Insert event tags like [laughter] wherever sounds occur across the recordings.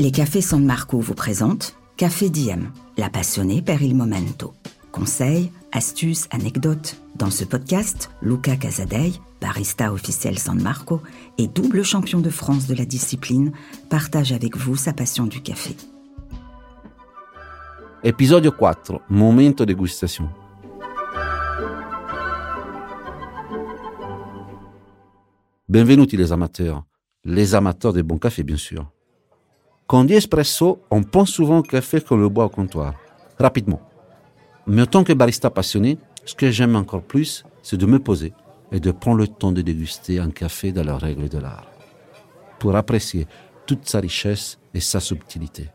Les cafés San Marco vous présentent Café Diem, la passionnée per il momento. Conseils, astuces, anecdotes. Dans ce podcast, Luca Casadei, barista officiel San Marco et double champion de France de la discipline, partage avec vous sa passion du café. Épisode 4, momento dégustation. Benvenuti les amateurs, les amateurs de bon café bien sûr. Quand on dit espresso, on pense souvent au café qu'on le boit au comptoir, rapidement. Mais en tant que barista passionné, ce que j'aime encore plus, c'est de me poser et de prendre le temps de déguster un café dans la règle de l'art, pour apprécier toute sa richesse et sa subtilité.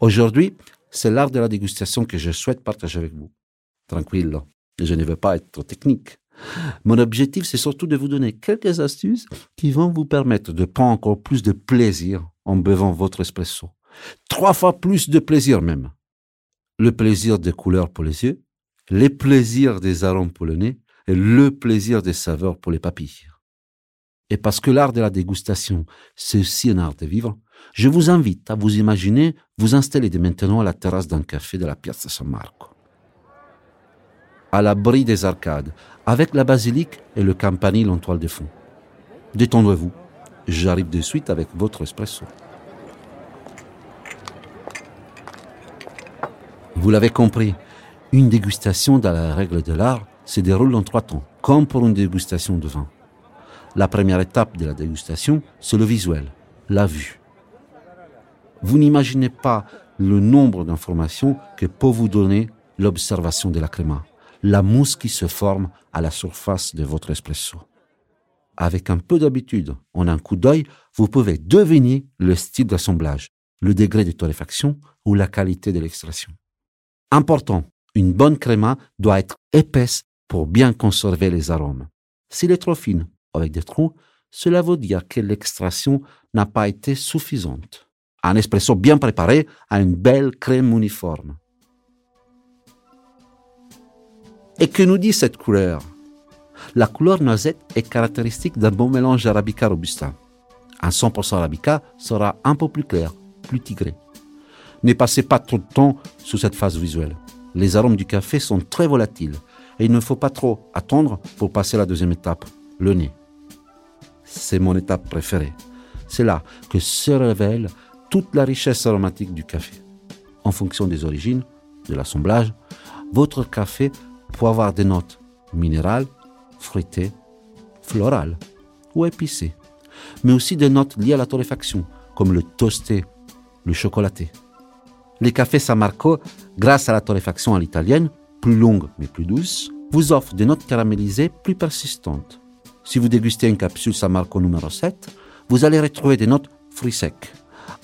Aujourd'hui, c'est l'art de la dégustation que je souhaite partager avec vous. Tranquille, je ne veux pas être trop technique. Mon objectif, c'est surtout de vous donner quelques astuces qui vont vous permettre de prendre encore plus de plaisir en buvant votre espresso. Trois fois plus de plaisir même. Le plaisir des couleurs pour les yeux, les plaisirs des arômes pour le nez et le plaisir des saveurs pour les papilles. Et parce que l'art de la dégustation, c'est aussi un art de vivre, je vous invite à vous imaginer vous installer dès maintenant à la terrasse d'un café de la Piazza San Marco à l'abri des arcades, avec la basilique et le campanile en toile de fond. Détendez-vous, j'arrive de suite avec votre espresso. Vous l'avez compris, une dégustation dans la règle de l'art se déroule en trois temps, comme pour une dégustation de vin. La première étape de la dégustation, c'est le visuel, la vue. Vous n'imaginez pas le nombre d'informations que peut vous donner l'observation de la créma la mousse qui se forme à la surface de votre espresso. Avec un peu d'habitude, en un coup d'œil, vous pouvez deviner le style d'assemblage, le degré de torréfaction ou la qualité de l'extraction. Important, une bonne créma doit être épaisse pour bien conserver les arômes. S'il est trop fine, avec des trous, cela veut dire que l'extraction n'a pas été suffisante. Un espresso bien préparé a une belle crème uniforme. Et que nous dit cette couleur? La couleur noisette est caractéristique d'un bon mélange arabica robusta. Un 100% arabica sera un peu plus clair, plus tigré. Ne passez pas trop de temps sous cette phase visuelle. Les arômes du café sont très volatiles et il ne faut pas trop attendre pour passer à la deuxième étape, le nez. C'est mon étape préférée. C'est là que se révèle toute la richesse aromatique du café. En fonction des origines, de l'assemblage, votre café pour avoir des notes minérales, fruitées, florales ou épicées, mais aussi des notes liées à la torréfaction, comme le toasté, le chocolaté. Les cafés San Marco, grâce à la torréfaction à l'italienne, plus longue mais plus douce, vous offrent des notes caramélisées plus persistantes. Si vous dégustez une capsule San Marco numéro 7, vous allez retrouver des notes fruits secs,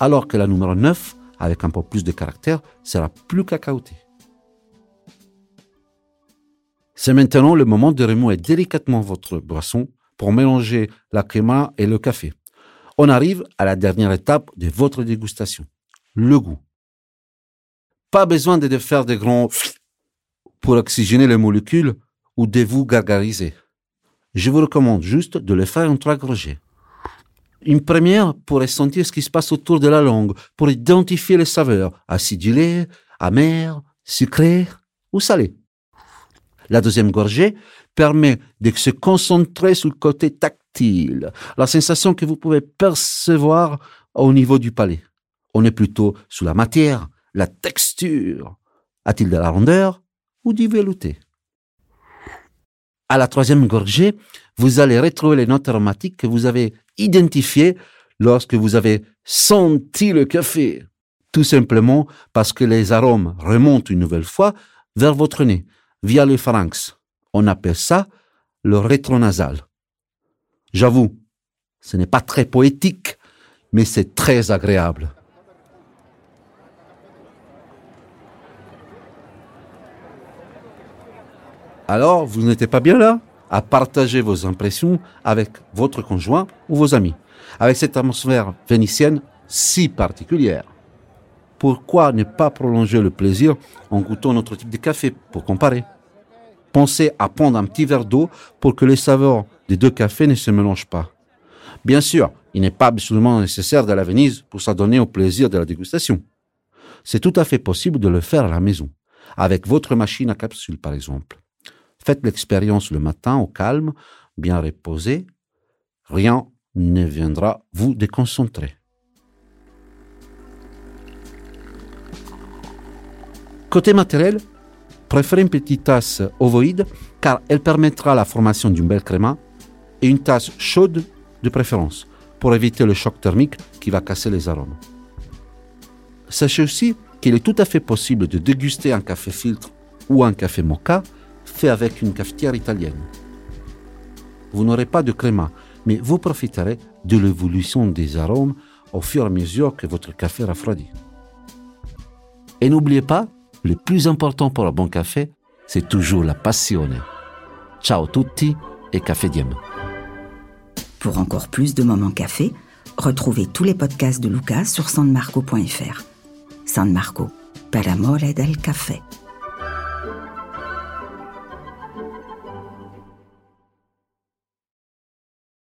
alors que la numéro 9, avec un peu plus de caractère, sera plus cacaotée. C'est maintenant le moment de remouer délicatement votre boisson pour mélanger la crema et le café. On arrive à la dernière étape de votre dégustation, le goût. Pas besoin de faire des grands [sniffs] pour oxygéner les molécules ou de vous gargariser. Je vous recommande juste de le faire en trois gorgées. Une première pour ressentir ce qui se passe autour de la langue, pour identifier les saveurs, acidulées, amères, sucrées ou salées. La deuxième gorgée permet de se concentrer sur le côté tactile, la sensation que vous pouvez percevoir au niveau du palais. On est plutôt sous la matière, la texture. A-t-il de la rondeur ou du velouté? À la troisième gorgée, vous allez retrouver les notes aromatiques que vous avez identifiées lorsque vous avez senti le café. Tout simplement parce que les arômes remontent une nouvelle fois vers votre nez via le pharynx. On appelle ça le rétronasal. J'avoue, ce n'est pas très poétique, mais c'est très agréable. Alors, vous n'êtes pas bien là à partager vos impressions avec votre conjoint ou vos amis, avec cette atmosphère vénitienne si particulière. Pourquoi ne pas prolonger le plaisir en goûtant notre type de café pour comparer? Pensez à prendre un petit verre d'eau pour que les saveurs des deux cafés ne se mélangent pas. Bien sûr, il n'est pas absolument nécessaire d'aller à Venise pour s'adonner au plaisir de la dégustation. C'est tout à fait possible de le faire à la maison, avec votre machine à capsule par exemple. Faites l'expérience le matin au calme, bien reposé. Rien ne viendra vous déconcentrer. Côté matériel, préférez une petite tasse ovoïde car elle permettra la formation d'une belle créma et une tasse chaude de préférence pour éviter le choc thermique qui va casser les arômes. Sachez aussi qu'il est tout à fait possible de déguster un café filtre ou un café mocha fait avec une cafetière italienne. Vous n'aurez pas de créma, mais vous profiterez de l'évolution des arômes au fur et à mesure que votre café refroidit. Et n'oubliez pas, le plus important pour un bon café, c'est toujours la passion. Ciao tutti et café diem. Pour encore plus de moments café, retrouvez tous les podcasts de Lucas sur sanmarco.fr. San Marco, per amore del café.